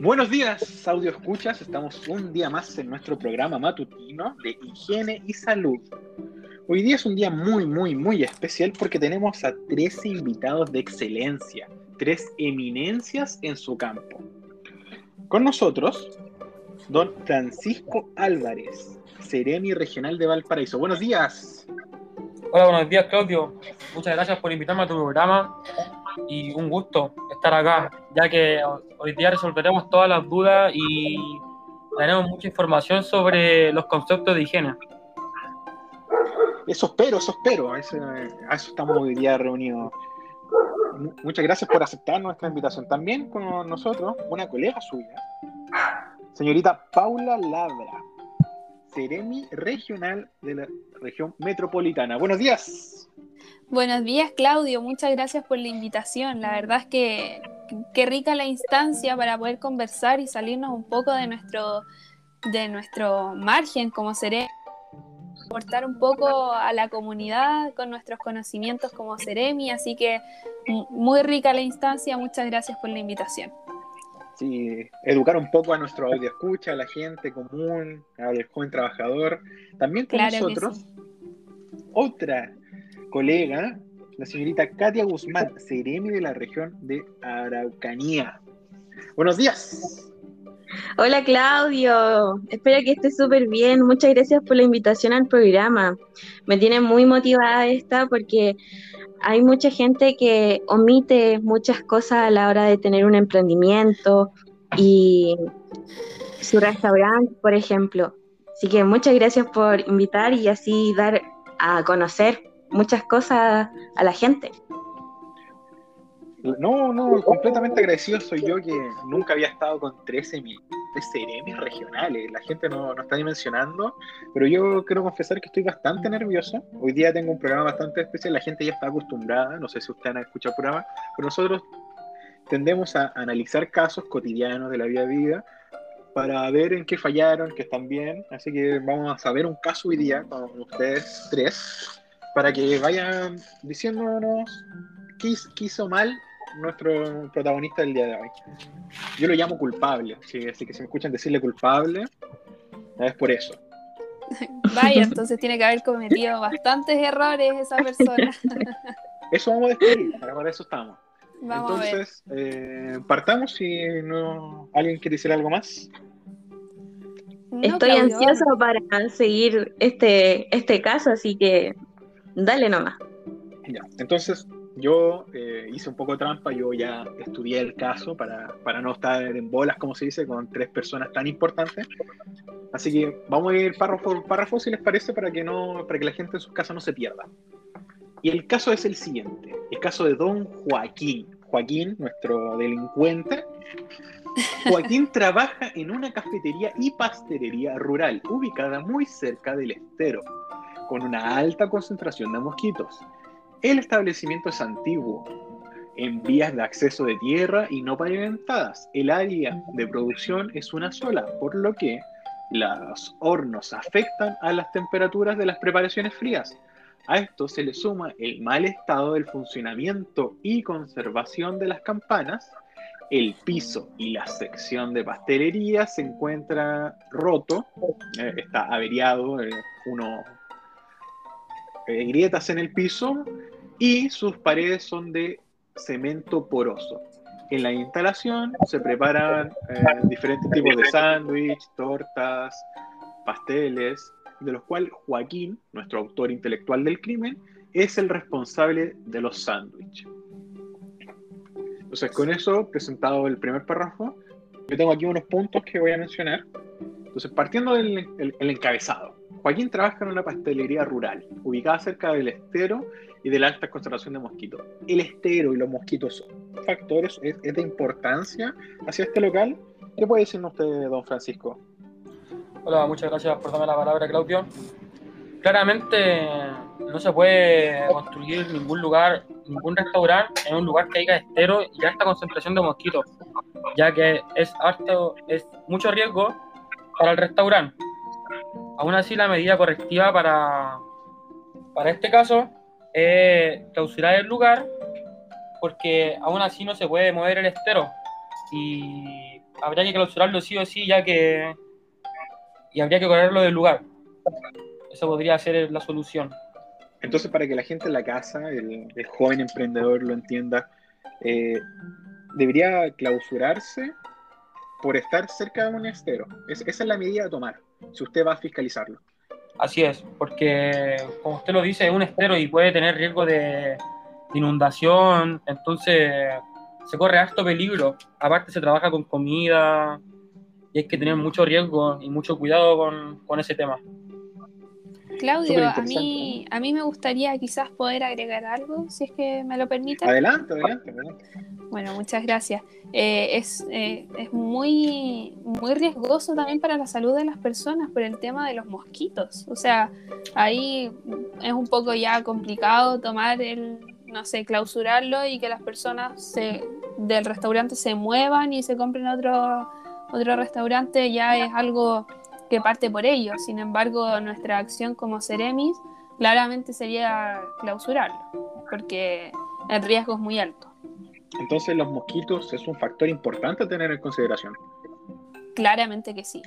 Buenos días, audio escuchas. Estamos un día más en nuestro programa matutino de higiene y salud. Hoy día es un día muy, muy, muy especial porque tenemos a 13 invitados de excelencia, tres eminencias en su campo. Con nosotros, don Francisco Álvarez, Seremi Regional de Valparaíso. Buenos días. Hola, buenos días, Claudio. Muchas gracias por invitarme a tu programa y un gusto estar acá, ya que hoy día resolveremos todas las dudas y daremos mucha información sobre los conceptos de higiene. Eso espero, eso espero. A eso estamos hoy día reunidos. Muchas gracias por aceptar nuestra invitación. También con nosotros, una colega suya, señorita Paula Labra, Seremi Regional de la región metropolitana. Buenos días. Buenos días, Claudio. Muchas gracias por la invitación. La verdad es que qué rica la instancia para poder conversar y salirnos un poco de nuestro, de nuestro margen como Seremi. Aportar un poco a la comunidad con nuestros conocimientos como Seremi. Así que muy rica la instancia. Muchas gracias por la invitación. Sí, educar un poco a nuestro audio escucha, a la gente común, al joven trabajador. También con nosotros, otra colega, la señorita Katia Guzmán, Seremi de la región de Araucanía. Buenos días. Hola Claudio, espero que estés súper bien. Muchas gracias por la invitación al programa. Me tiene muy motivada esta porque hay mucha gente que omite muchas cosas a la hora de tener un emprendimiento y su restaurante, por ejemplo. Así que muchas gracias por invitar y así dar a conocer muchas cosas a la gente. No, no, completamente agradecido soy yo que nunca había estado con 13 mil regionales. La gente no, no está dimensionando, pero yo quiero confesar que estoy bastante nervioso. Hoy día tengo un programa bastante especial, la gente ya está acostumbrada, no sé si ustedes han escuchado el programa, pero nosotros tendemos a analizar casos cotidianos de la vida de vida para ver en qué fallaron, que están bien. Así que vamos a saber un caso hoy día con ustedes tres para que vayan diciéndonos qué, hizo mal nuestro protagonista del día de hoy. Yo lo llamo culpable, así que si me escuchan decirle culpable, es por eso. Vaya, entonces tiene que haber cometido bastantes errores esa persona. Eso vamos a descubrir, para eso estamos. entonces, eh, partamos si no alguien quiere decir algo más. Estoy ansioso para seguir este, este caso, así que Dale nomás. Ya, entonces yo eh, hice un poco de trampa, yo ya estudié el caso para, para, no estar en bolas, como se dice, con tres personas tan importantes. Así que vamos a ir párrafo por párrafo, si les parece, para que, no, para que la gente en sus casas no se pierda. Y el caso es el siguiente, el caso de don Joaquín. Joaquín, nuestro delincuente. Joaquín trabaja en una cafetería y pastelería rural, ubicada muy cerca del estero con una alta concentración de mosquitos. El establecimiento es antiguo, en vías de acceso de tierra y no pavimentadas. El área de producción es una sola, por lo que los hornos afectan a las temperaturas de las preparaciones frías. A esto se le suma el mal estado del funcionamiento y conservación de las campanas. El piso y la sección de pastelería se encuentra roto, eh, está averiado, eh, uno eh, grietas en el piso y sus paredes son de cemento poroso. En la instalación se preparan eh, diferentes tipos de sándwich, tortas, pasteles, de los cuales Joaquín, nuestro autor intelectual del crimen, es el responsable de los sándwiches. Entonces, con eso, presentado el primer párrafo, yo tengo aquí unos puntos que voy a mencionar. Entonces, partiendo del encabezado. Joaquín trabaja en una pastelería rural, ubicada cerca del estero y de la alta concentración de mosquitos. El estero y los mosquitos son factores es, de importancia hacia este local. ¿Qué puede decirnos usted, don Francisco? Hola, muchas gracias por darme la palabra, Claudio. Claramente no se puede construir ningún lugar, ningún restaurante en un lugar que haya estero y alta concentración de mosquitos, ya que es, harto, es mucho riesgo para el restaurante Aún así, la medida correctiva para, para este caso es clausurar el lugar porque aún así no se puede mover el estero y habría que clausurarlo sí o sí, ya que. Y habría que correrlo del lugar. Eso podría ser la solución. Entonces, para que la gente en la casa, el, el joven emprendedor lo entienda, eh, debería clausurarse por estar cerca de un estero. Es- esa es la medida a tomar, si usted va a fiscalizarlo. Así es, porque como usted lo dice, es un estero y puede tener riesgo de inundación, entonces se corre harto peligro. Aparte se trabaja con comida y hay que tener mucho riesgo y mucho cuidado con ese tema. Claudio, a mí, a mí me gustaría quizás poder agregar algo, si es que me lo permite. Adelante, adelante, adelante. Bueno, muchas gracias. Eh, es eh, es muy, muy riesgoso también para la salud de las personas por el tema de los mosquitos. O sea, ahí es un poco ya complicado tomar el, no sé, clausurarlo y que las personas se, del restaurante se muevan y se compren otro, otro restaurante, ya es algo que parte por ellos. Sin embargo, nuestra acción como Ceremis claramente sería clausurarlo, porque el riesgo es muy alto. Entonces, los mosquitos es un factor importante a tener en consideración. Claramente que sí.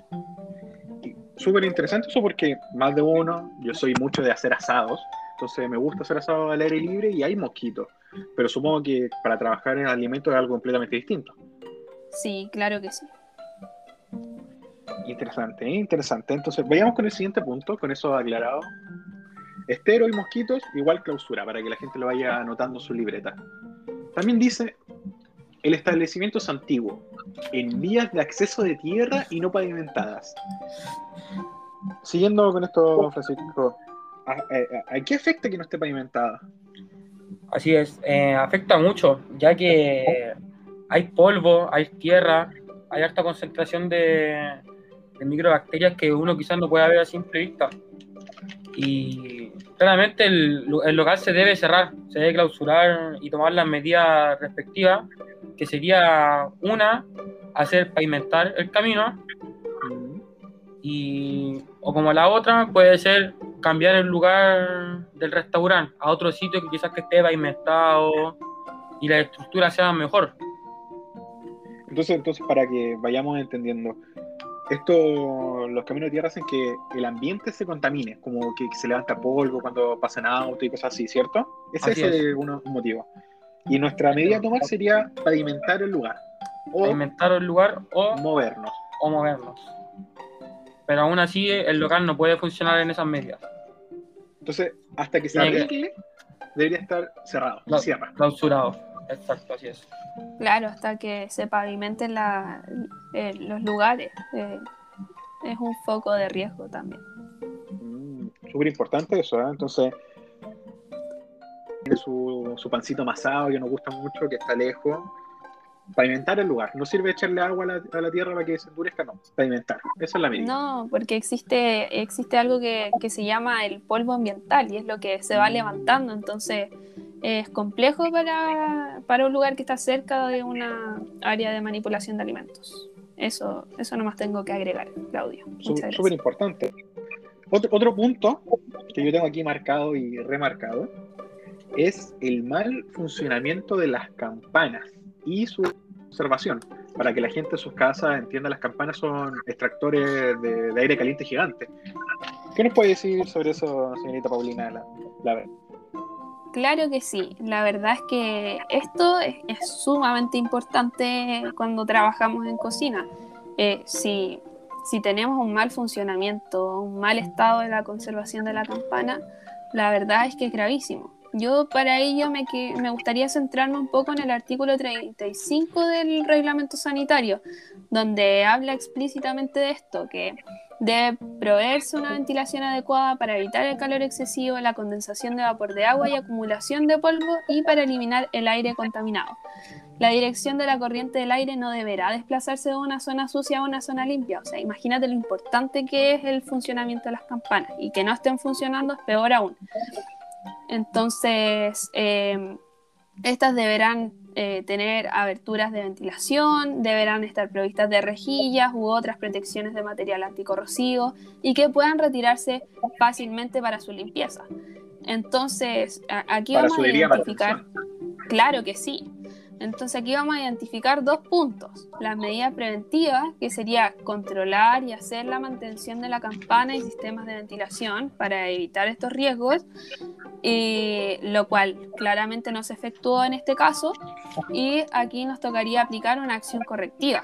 Súper interesante eso porque más de uno, yo soy mucho de hacer asados, entonces me gusta hacer asado al aire libre y hay mosquitos, pero supongo que para trabajar en alimentos es algo completamente distinto. Sí, claro que sí. Interesante, ¿eh? interesante. Entonces, vayamos con el siguiente punto, con eso aclarado. Estero y mosquitos, igual clausura, para que la gente lo vaya anotando en su libreta. También dice, el establecimiento es antiguo, en vías de acceso de tierra y no pavimentadas. Siguiendo con esto, Francisco, ¿a, qué afecta que no esté pavimentada? Así es, eh, afecta mucho, ya que hay polvo, hay tierra, hay alta concentración de, de microbacterias que uno quizás no puede ver a simple vista. Y claramente el, el local se debe cerrar, se debe clausurar y tomar las medidas respectivas, que sería una, hacer pavimentar el camino, y o como la otra puede ser cambiar el lugar del restaurante a otro sitio que quizás que esté pavimentado y la estructura sea mejor. Entonces, entonces, para que vayamos entendiendo, esto, los caminos de tierra hacen que el ambiente se contamine, como que se levanta polvo cuando pasan autos y cosas así, ¿cierto? Ese Así es es. un motivo. Y nuestra medida a tomar sería pavimentar el lugar o Pavimentar el lugar o, movernos. o movernos. Pero aún así el local no puede funcionar en esas medidas. Entonces, hasta que se arregle, debería estar cerrado. Clausurado. Exacto, así es. Claro, hasta que se pavimenten la- eh, los lugares. eh, es un foco de riesgo también. Mm, Súper importante eso, ¿eh? Entonces, tiene su, su pancito amasado que nos gusta mucho, que está lejos. Pavimentar el lugar. No sirve echarle agua a la, a la tierra para que se endurezca, no. Pavimentar. Esa es la medida. No, porque existe, existe algo que, que se llama el polvo ambiental y es lo que se va levantando. Entonces es complejo para, para un lugar que está cerca de una área de manipulación de alimentos. Eso, eso nomás tengo que agregar, Claudio. Súper importante. Otro, otro punto que yo tengo aquí marcado y remarcado es el mal funcionamiento de las campanas y su observación. Para que la gente en sus casas entienda, las campanas son extractores de, de aire caliente gigantes. ¿Qué nos puede decir sobre eso, señorita Paulina? La, la- Claro que sí, la verdad es que esto es, sumamente importante cuando trabajamos en cocina. Eh, si, si tenemos un mal funcionamiento, un mal estado de la conservación de la campana, la verdad es que es gravísimo. Yo para ello me, me gustaría centrarme un poco en el artículo 35 del reglamento sanitario, donde habla explícitamente de esto, que debe proveerse una ventilación adecuada para evitar el calor excesivo, la condensación de vapor de agua y acumulación de polvo y para eliminar el aire contaminado. La dirección de la corriente del aire no deberá desplazarse de una zona sucia a una zona limpia. O sea, imagínate lo importante que es el funcionamiento de las campanas y que no estén funcionando es peor aún. Entonces, eh, estas deberán eh, tener aberturas de ventilación, deberán estar provistas de rejillas u otras protecciones de material anticorrosivo y que puedan retirarse fácilmente para su limpieza. Entonces, aquí para vamos a identificar, claro que sí. Entonces aquí vamos a identificar dos puntos. Las medidas preventivas, que sería controlar y hacer la mantención de la campana y sistemas de ventilación para evitar estos riesgos, lo cual claramente no se efectuó en este caso. Y aquí nos tocaría aplicar una acción correctiva.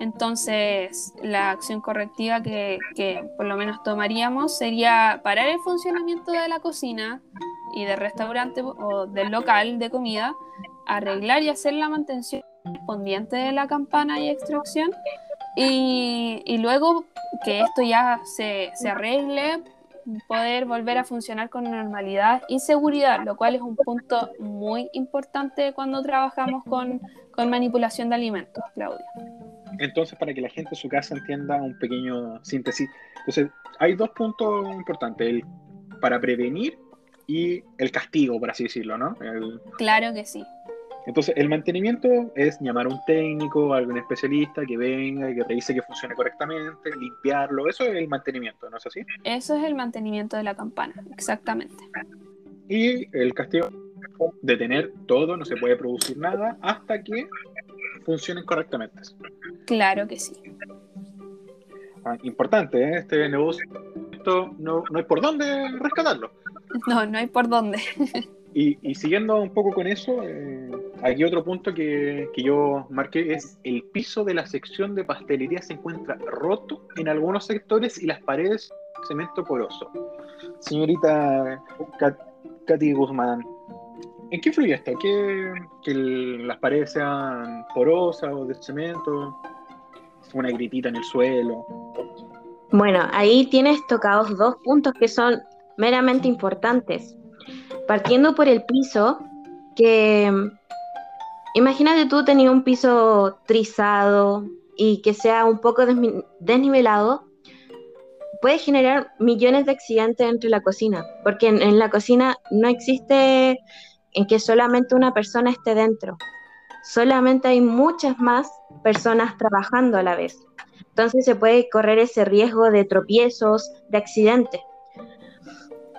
Entonces, la acción correctiva que, que, por lo menos tomaríamos sería parar el funcionamiento de la cocina y del restaurante o del local de comida arreglar y hacer la mantención correspondiente de la campana y extracción y, y luego que esto ya se, se, arregle, poder volver a funcionar con normalidad y seguridad, lo cual es un punto muy importante cuando trabajamos con, con manipulación de alimentos, Claudia. Entonces, para que la gente en su casa entienda un pequeño síntesis, entonces hay dos puntos importantes, el para prevenir y el castigo, por así decirlo, ¿no? Claro que sí. Entonces, el mantenimiento es llamar a un técnico, a algún especialista que venga y que revise que funcione correctamente, limpiarlo. Eso es el mantenimiento, ¿no es así? Eso es el mantenimiento de la campana, exactamente. Y el castigo, detener todo, no se puede producir nada hasta que funcionen correctamente. Claro que sí. Ah, importante, ¿eh? este negocio, esto no, no hay por dónde rescatarlo. No, no hay por dónde. y, siguiendo un poco con eso, eh, Aquí otro punto que, yo marqué es el piso de la sección de pastelería se encuentra roto en algunos sectores y las paredes cemento poroso. Señorita Katy Guzmán, ¿en qué influye esto? ¿Que, que las paredes sean porosas o de cemento? ¿Una gritita en el suelo? Bueno, ahí tienes tocados dos puntos que son meramente importantes. Partiendo por el piso, que Imagínate tú tenías un piso trizado y que sea un poco desnivelado, puede generar millones de accidentes entre la cocina, porque en, la cocina no existe en que solamente una persona esté dentro, solamente hay muchas más personas trabajando a la vez. Entonces se puede correr ese riesgo de tropiezos, de accidentes.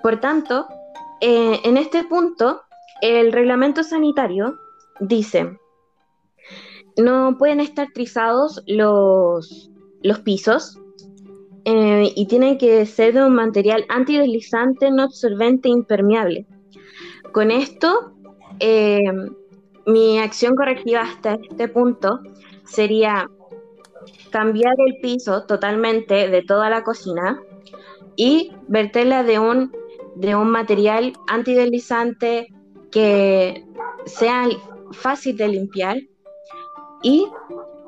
Por tanto, eh, en este punto, el reglamento sanitario dice, no pueden estar trizados los, los pisos eh, y tienen que ser de un material antideslizante, no absorbente, impermeable. Con esto, eh, mi acción correctiva hasta este punto sería cambiar el piso totalmente de toda la cocina y verterla de un, de un material antideslizante que sea fácil de limpiar y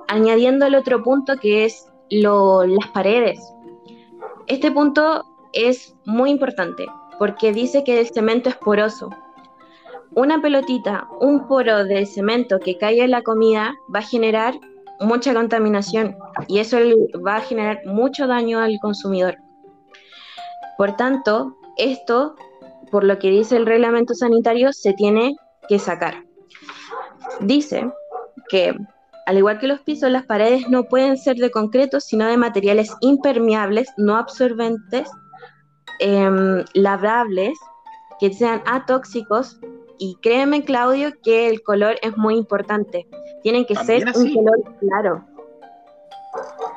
añadiendo el otro punto que es las paredes. Este punto es muy importante porque dice que el cemento es poroso. Una pelotita, un poro de cemento que caiga en la comida va a generar mucha contaminación y eso va a generar mucho daño al consumidor. Por tanto, esto, por lo que dice el reglamento sanitario, se tiene que sacar. Dice que, al igual que los pisos, las paredes no pueden ser de concreto, sino de materiales impermeables, no absorbentes, eh, lavables, que sean atóxicos. Y créeme, Claudio, que el color es muy importante. Tienen que ser un color claro.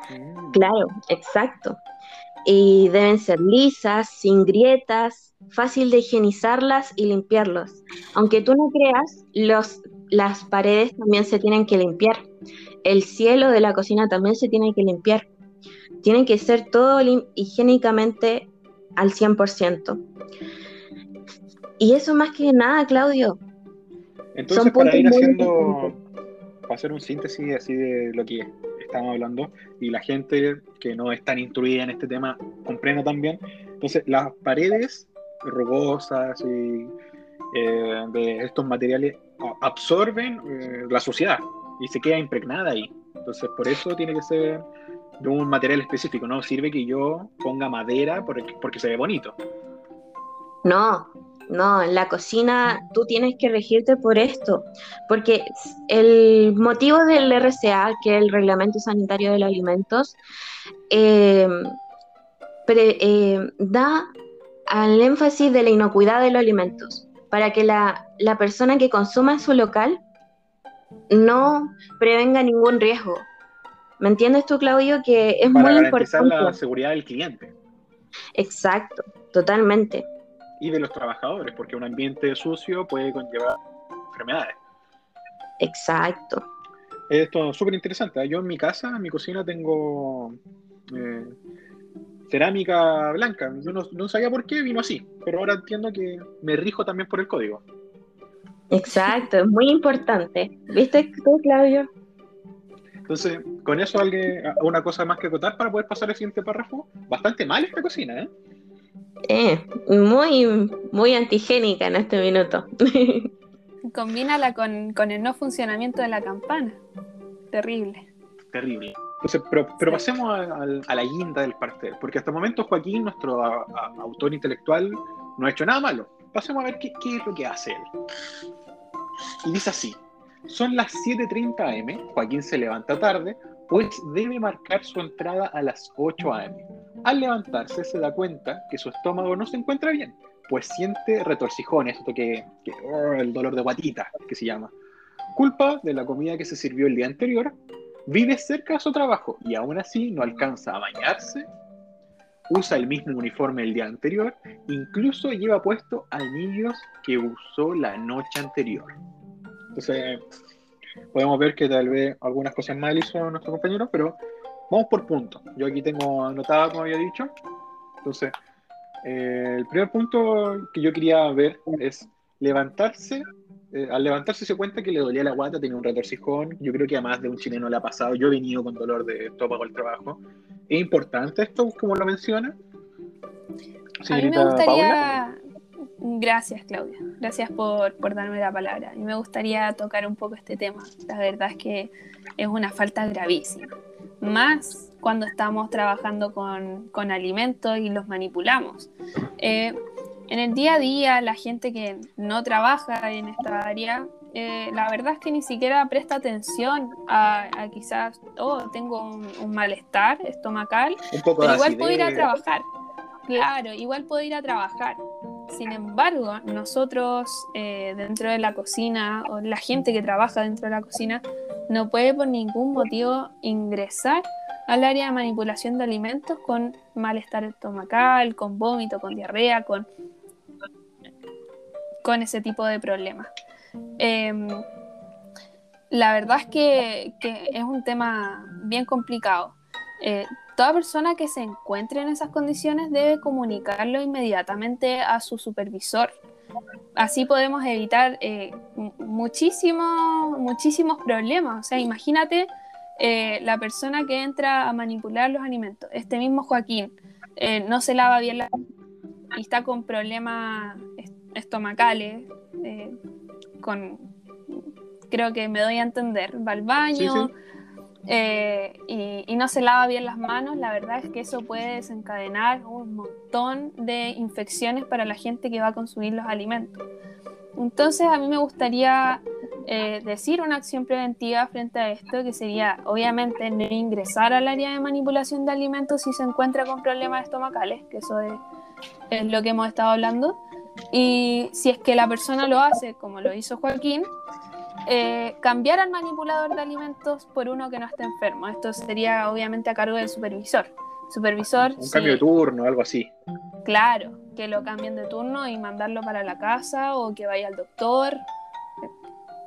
Mm. Claro, exacto. Y deben ser lisas, sin grietas, fácil de higienizarlas y limpiarlos. Aunque tú no creas, los las paredes también se tienen que limpiar. El cielo de la cocina también se tiene que limpiar. Tienen que ser todo higiénicamente al 100%. Y eso más que nada, Claudio. Entonces, para ir haciendo, para hacer un síntesis así de lo que estamos hablando, y la gente que no es tan instruida en este tema comprenda también. Entonces, las paredes rugosas y eh, de estos materiales absorben eh, la suciedad y se queda impregnada ahí. Entonces, por eso tiene que ser de un material específico. No sirve que yo ponga madera porque, se ve bonito. No, no, en la cocina tú tienes que regirte por esto, porque el motivo del RCA, que es el Reglamento Sanitario de los Alimentos, eh, da al énfasis de la inocuidad de los alimentos para que la, persona que consuma en su local no prevenga ningún riesgo. ¿Me entiendes tú, Claudio? Que es Para muy garantizar importante. la seguridad del cliente Exacto, totalmente. y de los trabajadores, porque un ambiente sucio puede conllevar enfermedades. Exacto. Esto es súper interesante. ¿eh? Yo en mi casa, en mi cocina, tengo eh, cerámica blanca. Yo no, no sabía por qué vino así, pero ahora entiendo que me rijo también por el código. Exacto, es muy importante. ¿Viste tú, Claudio? Entonces, con eso alguien, una cosa más que acotar para poder pasar al siguiente párrafo. Bastante mal esta cocina, ¿eh? Eh, muy, muy antigénica en este minuto. Combínala con, con el no funcionamiento de la campana. Terrible. Terrible. Entonces, pero, pero pasemos a, a- a la guinda del pastel, porque hasta el momento Joaquín, nuestro a- autor intelectual, no ha hecho nada malo. Pasemos a ver qué, qué es lo que hace él. Y dice así, son las 7.30 am, Joaquín se levanta tarde, pues debe marcar su entrada a las 8 am. Al levantarse se da cuenta que su estómago no se encuentra bien, pues siente retorcijones, esto que, que oh, el dolor de guatita, que se llama. Culpa de la comida que se sirvió el día anterior, vive cerca de su trabajo y aún así no alcanza a bañarse, usa el mismo uniforme el día anterior, incluso lleva puesto anillos que usó la noche anterior. Entonces, podemos ver que tal vez algunas cosas mal hizo nuestro compañero, pero vamos por puntos. Yo aquí tengo anotada, como había dicho. Entonces, eh, el primer punto que yo quería ver es levantarse. Eh, al levantarse se cuenta que le dolía la guata, tenía un retorcijón. Yo creo que a más de un chileno le ha pasado. Yo he venido con dolor de estómago al trabajo. ¿Es importante esto, como lo menciona? A mí me Paula. gustaría. Gracias, Claudia. Gracias por, por darme la palabra. Y me gustaría tocar un poco este tema. La verdad es que es una falta gravísima. Más cuando estamos trabajando con, con alimentos y los manipulamos. Eh, en el día a día, la gente que no trabaja en esta área, eh, la verdad es que ni siquiera presta atención a, a quizás, oh, tengo un, un malestar estomacal Un poco pero igual puedo ir a trabajar. Claro, igual puedo ir a trabajar. Sin embargo, nosotros eh, dentro de la cocina, o la gente que trabaja dentro de la cocina, no puede por ningún motivo ingresar al área de manipulación de alimentos con malestar estomacal, con vómito, con diarrea, con, con ese tipo de problemas. Em, la verdad es que, es un tema bien complicado. Eh, toda persona que se encuentre en esas condiciones debe comunicarlo inmediatamente a su supervisor. Así podemos evitar eh, mu- muchísimos, problemas. O sea, imagínate eh, la persona que entra a manipular los alimentos. Este mismo Joaquín eh, no se lava bien la y está con problemas estomacales, eh, con creo que me doy a entender, va al baño, Sí, sí. eh, y, y no se lava bien las manos, la verdad es que eso puede desencadenar un montón de infecciones para la gente que va a consumir los alimentos. Entonces a mí me gustaría eh, decir una acción preventiva frente a esto, que sería obviamente no ingresar al área de manipulación de alimentos si se encuentra con problemas estomacales, que eso es, es lo que hemos estado hablando. Y si es que la persona lo hace, como lo hizo Joaquín, eh, cambiar al manipulador de alimentos por uno que no esté enfermo. Esto sería obviamente a cargo del supervisor. Supervisor, Un sí, cambio de turno, algo así. claro, que lo cambien de turno y mandarlo para la casa o que vaya al doctor,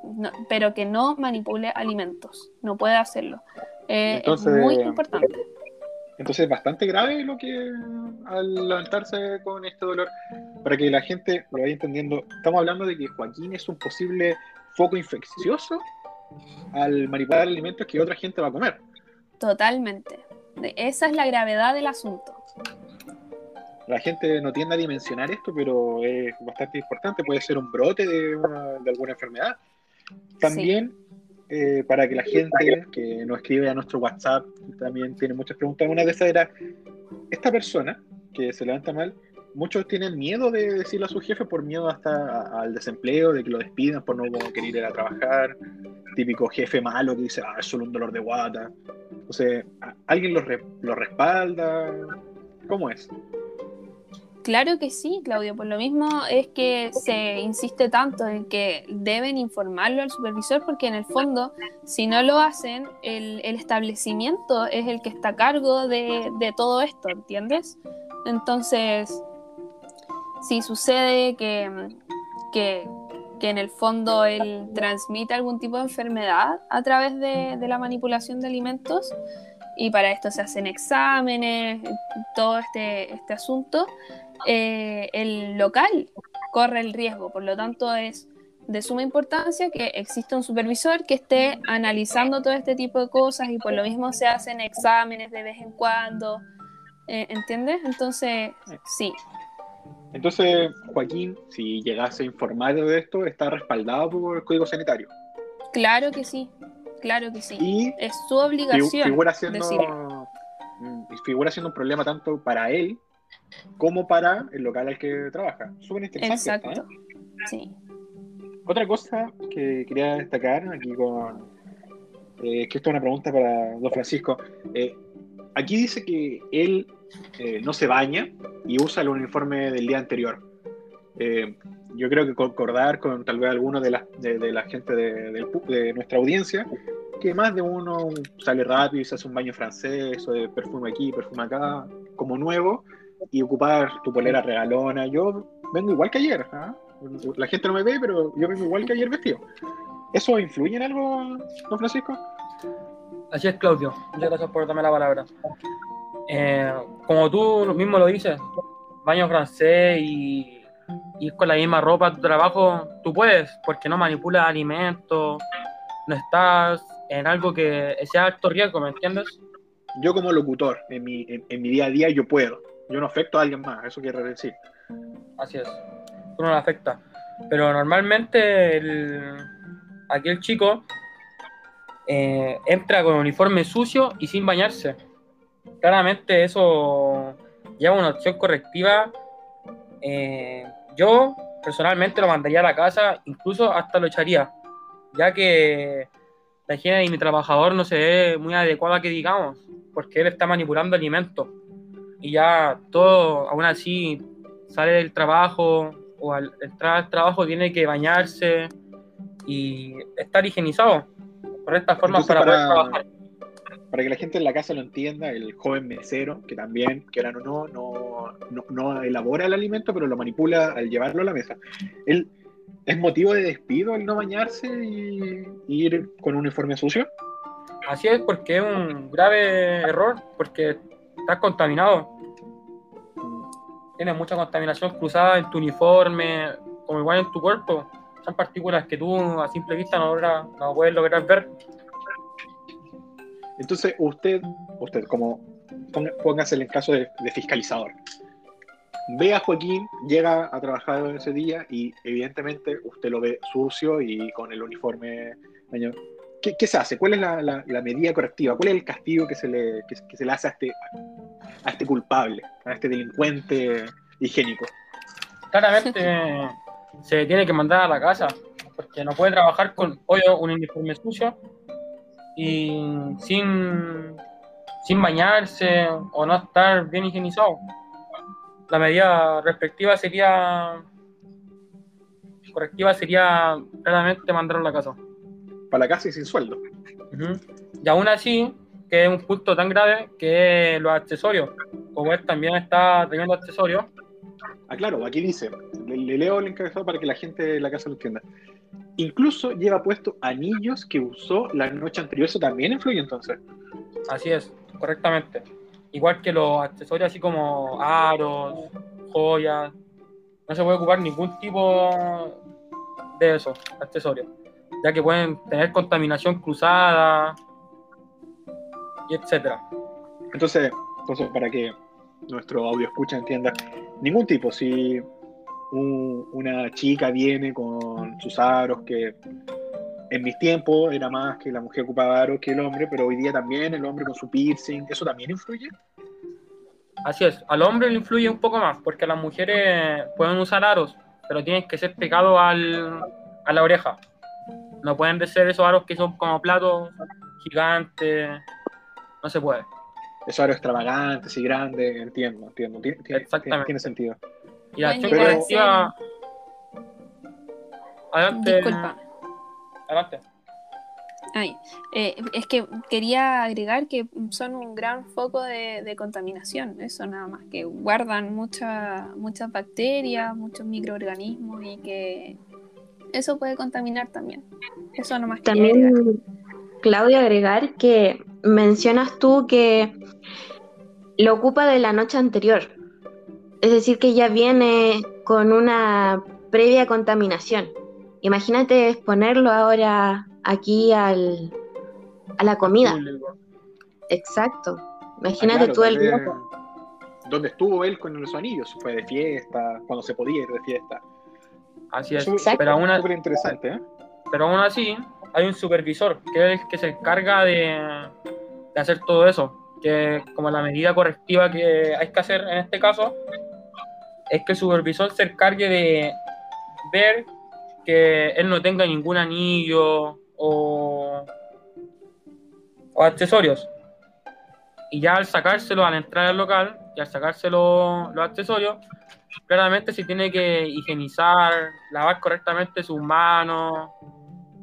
No, pero que no manipule alimentos. No puede hacerlo. Eh, Entonces, es muy importante. Entonces es bastante grave lo que al levantarse con este dolor, para que la gente lo vaya entendiendo. Estamos hablando de que Joaquín es un posible foco infeccioso al manipular alimentos que otra gente va a comer. Totalmente. Esa es la gravedad del asunto. La gente no tiende a dimensionar esto, pero es bastante importante. Puede ser un brote de, una- de alguna enfermedad. También, eh, para que la gente que nos escribe a nuestro WhatsApp también tiene muchas preguntas. Una de esas era, esta persona que se levanta mal, muchos tienen miedo de decirlo a su jefe por miedo hasta al desempleo, de que lo despidan por no querer ir a trabajar. Típico jefe malo que dice, ah, es solo un dolor de guata. Entonces, ¿a- ¿alguien lo, re- lo respalda? ¿Cómo es? Claro que sí, Claudio. Por lo mismo es que se insiste tanto en que deben informarlo al supervisor porque en el fondo, si no lo hacen, el, establecimiento es el que está a cargo de todo esto, ¿entiendes? Entonces, si sucede que, que, en el fondo él transmite algún tipo de enfermedad a través de, de la manipulación de alimentos, y para esto se hacen exámenes, todo este, este asunto, eh, el local corre el riesgo. Por lo tanto, es de suma importancia que exista un supervisor que esté analizando todo este tipo de cosas y por lo mismo se hacen exámenes de vez en cuando. eh, ¿Entiendes? Entonces, sí. Entonces, Joaquín, si llegase a informar de esto, está respaldado por el Código Sanitario. Claro que sí. Claro que sí. Y Es su obligación. figura siendo, decirlo. mm, figura siendo un problema tanto para él como para el local al que trabaja. Súper interesante. esto, ¿eh? Exacto. Sí. Otra cosa que quería destacar aquí con. eh, que esto es una pregunta para don Francisco. Eh, aquí dice que él eh, no se baña y usa el uniforme del día anterior. Eh, yo creo que concordar con tal vez algunos de la, de, de gente de nuestra audiencia, que más de uno sale rápido y se hace un baño francés o de perfume aquí, perfume acá, como nuevo, y ocupar tu polera regalona. Yo vengo igual que ayer. ¿ah? La gente no me ve, pero yo vengo igual que ayer vestido. ¿Eso influye en algo, don Francisco? Así es, Claudio. Muchas gracias por darme la palabra. Eh, como tú mismo lo dices, baño francés y ir con la misma ropa a tu trabajo, tú puedes, porque no manipulas alimentos, no estás en algo que sea alto riesgo, ¿me entiendes? Yo como locutor, en mi, en, en mi día a día, yo puedo. Yo no afecto a alguien más, eso quiere decir. Así es. Tú no lo afecta. Pero normalmente el, aquí el chico eh, entra con uniforme sucio y sin bañarse. Claramente eso lleva una opción correctiva. Eh, yo personalmente lo mandaría a la casa, incluso hasta lo echaría, ya que la higiene de mi trabajador no se ve muy adecuada que digamos, porque él está manipulando alimentos. Y ya todo, aún así, sale del trabajo o al entrar al trabajo tiene que bañarse y estar higienizado. Por esta forma Entonces, para, para- poder trabajar. Para que la gente en la casa lo entienda, el joven mesero, que también, quieran o no, no, no, elabora el alimento, pero lo manipula al llevarlo a la mesa. Él, ¿Es motivo de despido el no bañarse y, y ir con un uniforme sucio? Así es, porque es un grave error, porque estás contaminado. Tienes mucha contaminación cruzada en tu uniforme, como igual en tu cuerpo. Son partículas que tú a simple vista no, logra- no puedes lograr ver. Entonces, usted, usted como póngase en el caso de, de fiscalizador. Ve a Joaquín, llega a trabajar ese día y evidentemente usted lo ve sucio y con el uniforme. ¿Qué, qué se hace? ¿Cuál es la, la- la medida correctiva? ¿Cuál es el castigo que se le, que, que se le hace a este, a este culpable, a este delincuente higiénico? Claramente se tiene que mandar a la casa, porque no puede trabajar con hoyo un uniforme sucio y sin, sin bañarse o no estar bien higienizado. La medida respectiva sería correctiva sería claramente mandarlo a la casa. Para la casa y sin sueldo. Y aún así, que es un punto tan grave que los accesorios, como él también está teniendo accesorios, Ah, claro, aquí dice, le, le leo el encabezado para que la gente de la casa lo entienda. Incluso lleva puesto anillos que usó la noche anterior. ¿Eso también influye entonces? Así es, correctamente. Igual que los accesorios así como aros, joyas, no se puede ocupar ningún tipo de esos accesorios, ya que pueden tener contaminación cruzada y etcétera. Entonces, entonces para que nuestro audio escucha entienda, ningún tipo, si un- una chica viene con sus aros, que en mis tiempos era más que la mujer ocupaba aros que el hombre, pero hoy día también el hombre con su piercing, ¿eso también influye? Así es, al hombre le influye un poco más, porque las mujeres pueden usar aros, pero tienen que ser pegados al, a la oreja. No pueden de ser esos aros que son como platos gigantes, no se puede. Esos aros extravagantes y grandes, entiendo, entiendo, tiene, tiene- Exactamente. tiene sentido. Y la acción. Adelante. Disculpa. Adelante. Ay, eh, es que quería agregar que son un gran foco de, de contaminación, eso nada más, que guardan mucha- muchas bacterias, muchos microorganismos y que eso puede contaminar también. Eso nomás agregar. También, Claudia, agregar que mencionas tú que lo ocupa de la noche anterior. Es decir, que ya viene con una previa contaminación. Imagínate exponerlo ahora aquí al, a la comida. Exacto. Ah, Imagínate claro, tú el viaje. ¿Dónde estuvo él con los anillos? Fue de fiesta, cuando se podía ir de fiesta. Así es. Exacto. Pero aún, Súper interesante, ¿eh? pero aún así, hay un supervisor que es el que se encarga de, de hacer todo eso. Que como la medida correctiva que hay que hacer en este caso, es que el supervisor se encargue de ver que él no tenga ningún anillo o, o accesorios. Y ya al sacárselo, al entrar al local y al sacárselo los accesorios, claramente se tiene que higienizar, lavar correctamente sus manos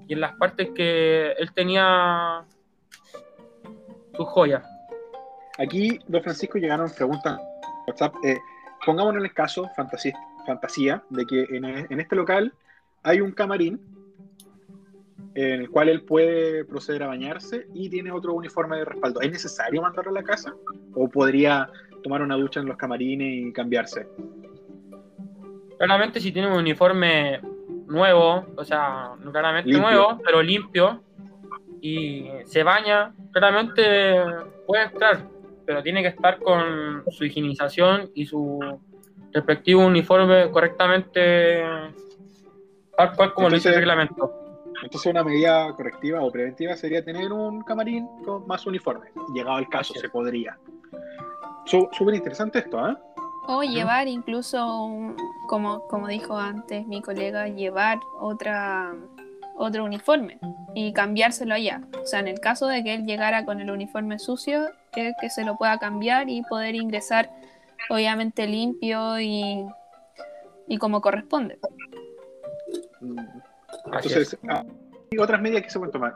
y en las partes que él tenía sus joyas. Aquí, don Francisco, llegaron preguntas WhatsApp. Eh, pongámonos en el caso, fantasía, fantasía, de que en, en este local hay un camarín en el cual él puede proceder a bañarse y tiene otro uniforme de respaldo. ¿Es necesario mandarlo a la casa? ¿O podría tomar una ducha en los camarines y cambiarse? Claramente si tiene un uniforme nuevo, o sea, claramente Limpio. nuevo, pero limpio, y se baña, claramente puede entrar, pero tiene que estar con su higienización y su respectivo uniforme correctamente, tal cual como lo dice el reglamento. Entonces una medida correctiva o preventiva sería tener un camarín con más uniformes. Llegado el caso, se podría. Súper interesante esto, ¿eh? O llevar incluso, un- como, como dijo antes mi colega, llevar otra, otro uniforme y cambiárselo allá. O sea, en el caso de que él llegara con el uniforme sucio, que, que se lo pueda cambiar y poder ingresar obviamente limpio y, y como corresponde. Mm. Entonces, ah, y otras medidas que se pueden tomar.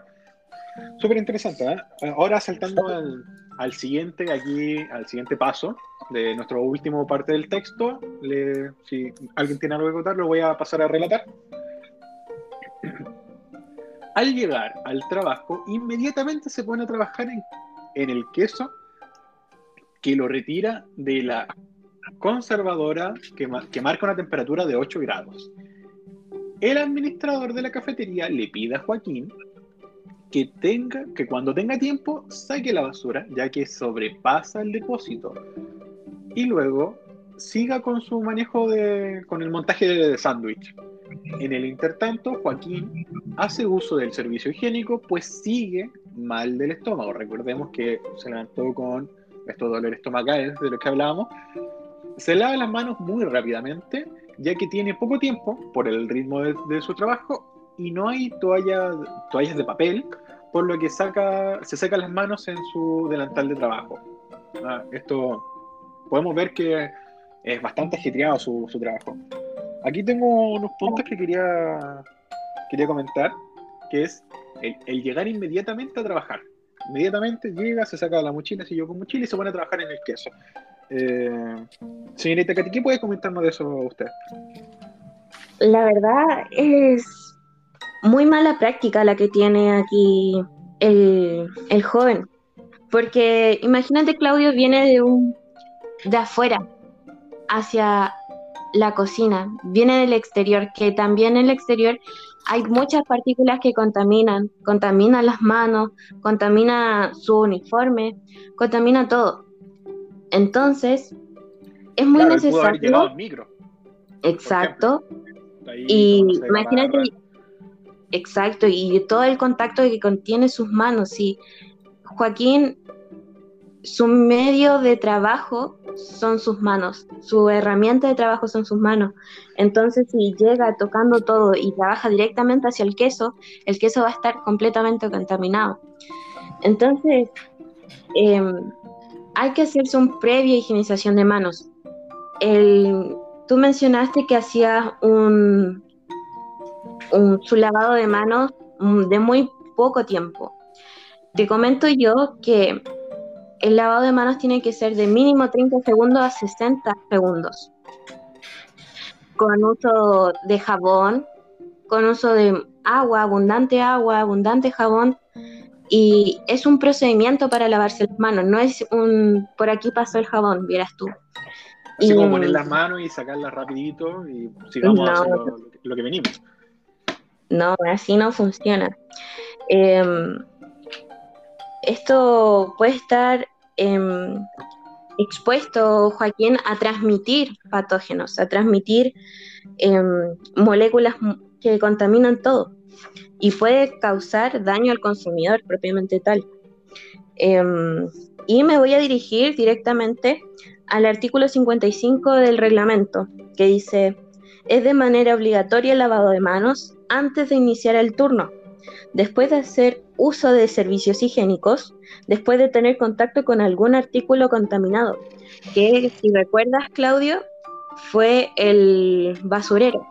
Súper interesante, ¿eh? Ahora saltando al, al siguiente, aquí, al siguiente paso de nuestro último parte del texto, le- si alguien tiene algo que contar, lo voy a pasar a relatar. Al llegar al trabajo, inmediatamente se pone a trabajar en, el queso que lo retira de la conservadora que, ma- que marca una temperatura de 8 grados. El administrador de la cafetería le pide a Joaquín que tenga, que cuando tenga tiempo saque la basura, ya que sobrepasa el depósito. Y luego siga con su manejo de, con el montaje de sándwich. En el intertanto, Joaquín hace uso del servicio higiénico, pues sigue mal del estómago. Recordemos que se levantó con estos dolores estomacales de los que hablábamos. Se lava las manos muy rápidamente, ya que tiene poco tiempo por el ritmo de, de su trabajo y no hay toalla, toallas de papel, por lo que saca, se seca las manos en su delantal de trabajo. Ah, esto podemos ver que es bastante ajetreado su, su trabajo. Aquí tengo unos puntos que quería, quería comentar, que es el, llegar inmediatamente a trabajar. Inmediatamente llega, se saca la mochila, si yo con mochila y se pone a trabajar en el queso. Eh, señorita Katy, ¿qué puede comentarnos de eso usted? La verdad es muy mala práctica la que tiene aquí el, el joven. Porque imagínate, Claudio viene de un de afuera hacia la cocina, viene del exterior, que también en el exterior hay muchas partículas que contaminan, contaminan las manos, contamina su uniforme, contamina todo. Entonces, es muy Claro, él pudo haber necesario. micro. Exacto. Ahí, Y no imagínate, exacto, y todo el contacto que contiene sus manos. Y Joaquín, su medio de trabajo son sus manos, su herramienta de trabajo son sus manos. Entonces, si llega tocando todo y trabaja directamente hacia el queso, el queso va a estar completamente contaminado. Entonces, em, hay que hacerse un previa higienización de manos. El, tú mencionaste que hacías un, un, su lavado de manos mm, de muy poco tiempo. Te comento yo que el lavado de manos tiene que ser de mínimo 30 segundos a 60 segundos. Con uso de jabón, con uso de agua, abundante agua, abundante jabón. Y es un procedimiento para lavarse las manos, no es un por aquí pasó el jabón, vieras tú. Así como poner las manos y sacarlas rapidito y sigamos haciendo lo, lo, que venimos. No, así no funciona. Eh, esto puede estar eh, expuesto, Joaquín, a transmitir patógenos, a transmitir eh, moléculas que contaminan todo y puede causar daño al consumidor propiamente tal. Em, y me voy a dirigir directamente al artículo 55 del reglamento, que dice, es de manera obligatoria el lavado de manos antes de iniciar el turno, después de hacer uso de servicios higiénicos, después de tener contacto con algún artículo contaminado, que si recuerdas, Claudio, fue el basurero.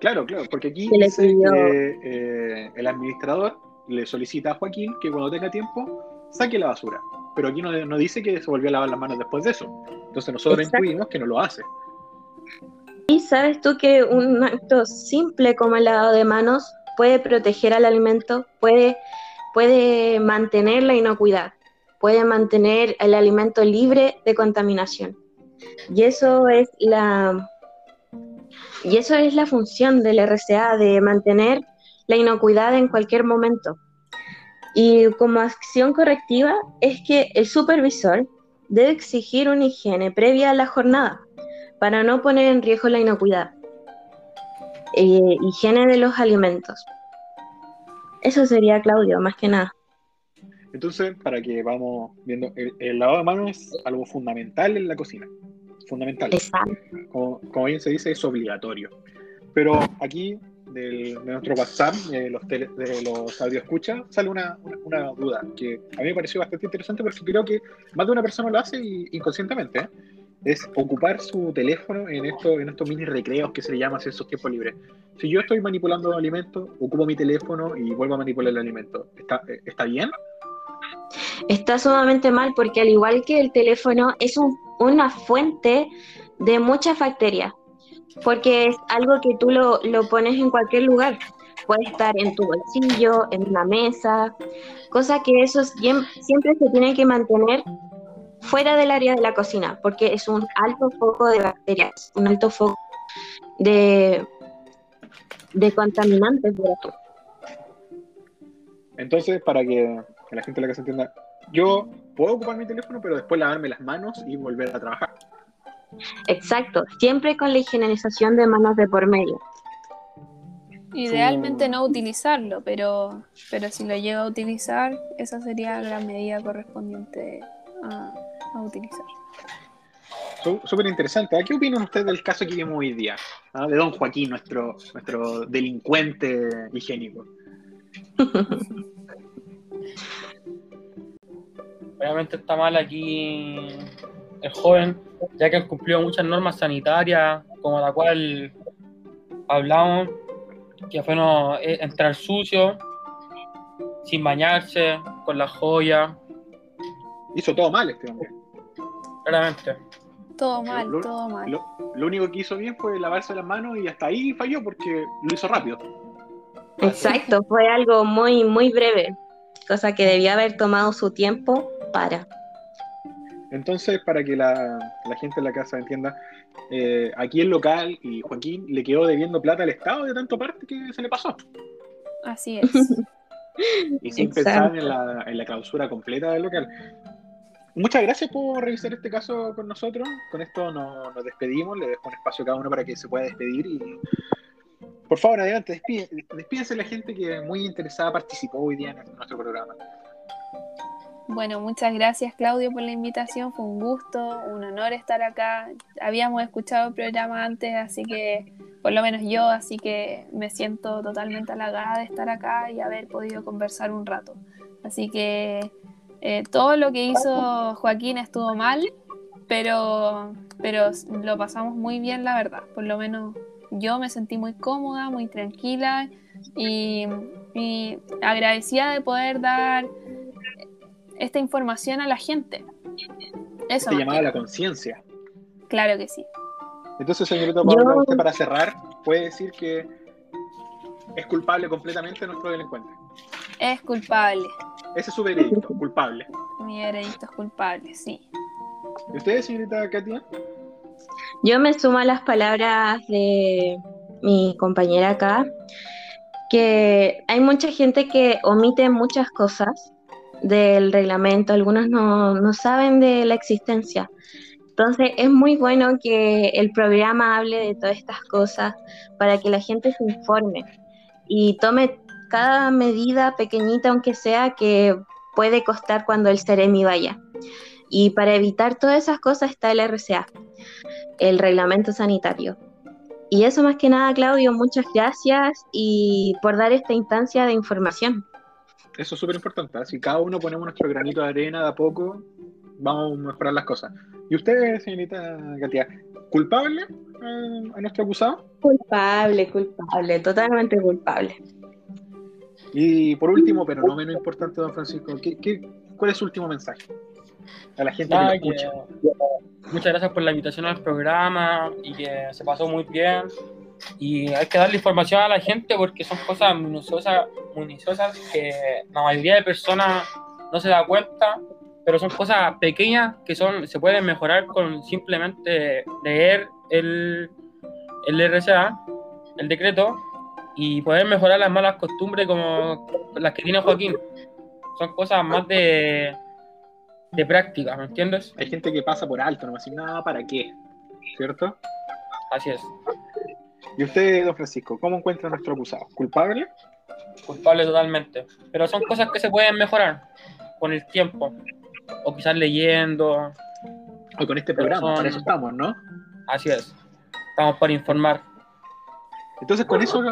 Claro, claro, porque aquí dice que eh, el administrador le solicita a Joaquín que cuando tenga tiempo saque la basura, pero aquí no, no, dice que se volvió a lavar las manos después de eso. Entonces nosotros Exacto. intuimos que no lo hace. Y sabes tú que un acto simple como el lavado de manos puede proteger al alimento, puede, puede mantener la inocuidad, puede mantener el alimento libre de contaminación. Y eso es la, y eso es la función del RCA, de mantener la inocuidad en cualquier momento. Y como acción correctiva es que el supervisor debe exigir una higiene previa a la jornada para no poner en riesgo la inocuidad. Eh, higiene de los alimentos. Eso sería, Claudio, más que nada. Entonces, para que vamos viendo, el, el lavado de manos es algo fundamental en la cocina. Fundamental. Como, como, bien se dice, es obligatorio. Pero aquí, del, de nuestro WhatsApp, de los, tele, de los audio escucha, sale una, una, una, duda que a mí me pareció bastante interesante porque creo que más de una persona lo hace y, inconscientemente. ¿eh? Es ocupar su teléfono en, en estos mini recreos que se le llama esos tiempos libres. Si yo estoy manipulando alimentos, ocupo mi teléfono y vuelvo a manipular el alimento, ¿está, ¿está bien? Está sumamente mal porque al igual que el teléfono es un, una fuente de muchas bacterias, porque es algo que tú lo, lo pones en cualquier lugar. Puede estar en tu bolsillo, en una mesa, cosa que eso siempre se tiene que mantener fuera del área de la cocina, porque es un alto foco de bacterias, un alto foco de, de contaminantes. Entonces, para que, que, la gente de la casa entienda, yo puedo ocupar mi teléfono, pero después lavarme las manos y volver a trabajar. Exacto, siempre con la higienización de manos de por medio. Idealmente no utilizarlo, pero, pero si lo llego a utilizar, esa sería la medida correspondiente a, a utilizar. Súper interesante. ¿Qué opinan ustedes del caso que vimos hoy día? ¿Ah? De don Joaquín, nuestro, nuestro delincuente higiénico. Obviamente está mal aquí el joven, ya que han cumplido muchas normas sanitarias, como la cual hablamos, que fue no, entrar sucio, sin bañarse, con la joya. Hizo todo mal este hombre. Claramente. Todo mal, lo, todo mal. Lo, lo, único que hizo bien fue lavarse las manos y hasta ahí falló porque lo hizo rápido. Exacto, fue algo muy, muy breve, cosa que debía haber tomado su tiempo para. Entonces, para que la, la gente en la casa entienda, eh, aquí el local y Joaquín le quedó debiendo plata al Estado de tanto parte que se le pasó. Así es. y sin Exacto. pensar en la, en la clausura completa del local. Muchas gracias por revisar este caso con nosotros. Con esto nos, despedimos. Le dejo un espacio a cada uno para que se pueda despedir. Y por favor, adelante, despídense, despídense la gente que muy interesada participó hoy día en nuestro programa. Bueno, muchas gracias Claudio por la invitación. Fue un gusto, un honor estar acá. Habíamos escuchado el programa antes, así que por lo menos yo, así que me siento totalmente halagada de estar acá y haber podido conversar un rato. Así que eh, todo lo que hizo Joaquín estuvo mal, pero, pero lo pasamos muy bien, la verdad. Por lo menos yo me sentí muy cómoda, muy tranquila y, y agradecida de poder dar esta información a la gente. Eso. Se llamaba la conciencia. Claro que sí. Entonces, señorita usted para cerrar, puede decir que es culpable completamente nuestro delincuente. Es culpable. Ese es su veredicto, culpable. Mi veredicto es culpable, sí. ¿Y usted, señorita Katia? Yo me sumo a las palabras de mi compañera acá, que hay mucha gente que omite muchas cosas del reglamento, algunos no, no saben de la existencia. Entonces es muy bueno que el programa hable de todas estas cosas para que la gente se informe y tome cada medida pequeñita, aunque sea, que puede costar cuando el Ceremi vaya. Y para evitar todas esas cosas está el RCA, el reglamento sanitario. Y eso más que nada, Claudio, muchas gracias y por dar esta instancia de información. Eso es súper importante. ¿eh? Si cada uno ponemos nuestro granito de arena de a poco, vamos a mejorar las cosas. ¿Y usted, señorita Katia, culpable a, nuestro acusado? Culpable, culpable, totalmente culpable. Y por último, pero no menos importante, don Francisco, ¿qué, cuál es su último mensaje a la gente que lo escucha? muchas gracias por la invitación al programa y que se pasó muy bien y hay que darle información a la gente porque son cosas minuciosas, minuciosas que la mayoría de personas no se da cuenta, pero son cosas pequeñas que son se pueden mejorar con simplemente leer el, el RCA, el decreto, y poder mejorar las malas costumbres como las que tiene Joaquín. Son cosas más de, de práctica, ¿me entiendes? Hay gente que pasa por alto, no va a decir nada, ¿para qué? ¿Cierto? Así es. ¿Y usted, don Francisco, cómo encuentra a nuestro acusado? ¿Culpable? Culpable totalmente. Pero son cosas que se pueden mejorar con el tiempo. O quizás leyendo. O con este programa, para eso estamos, ¿no? Así es. Estamos para informar. Entonces, con eso,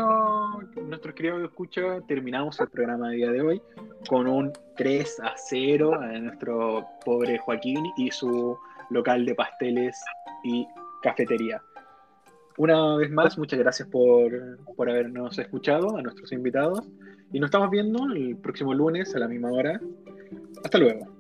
nuestros queridos escucha, terminamos el programa de día de hoy con un 3 a 0 a nuestro pobre Joaquín y su local de pasteles y cafetería. Una vez más, muchas gracias por, por habernos escuchado, a nuestros invitados. Y nos estamos viendo el próximo lunes a la misma hora. Hasta luego.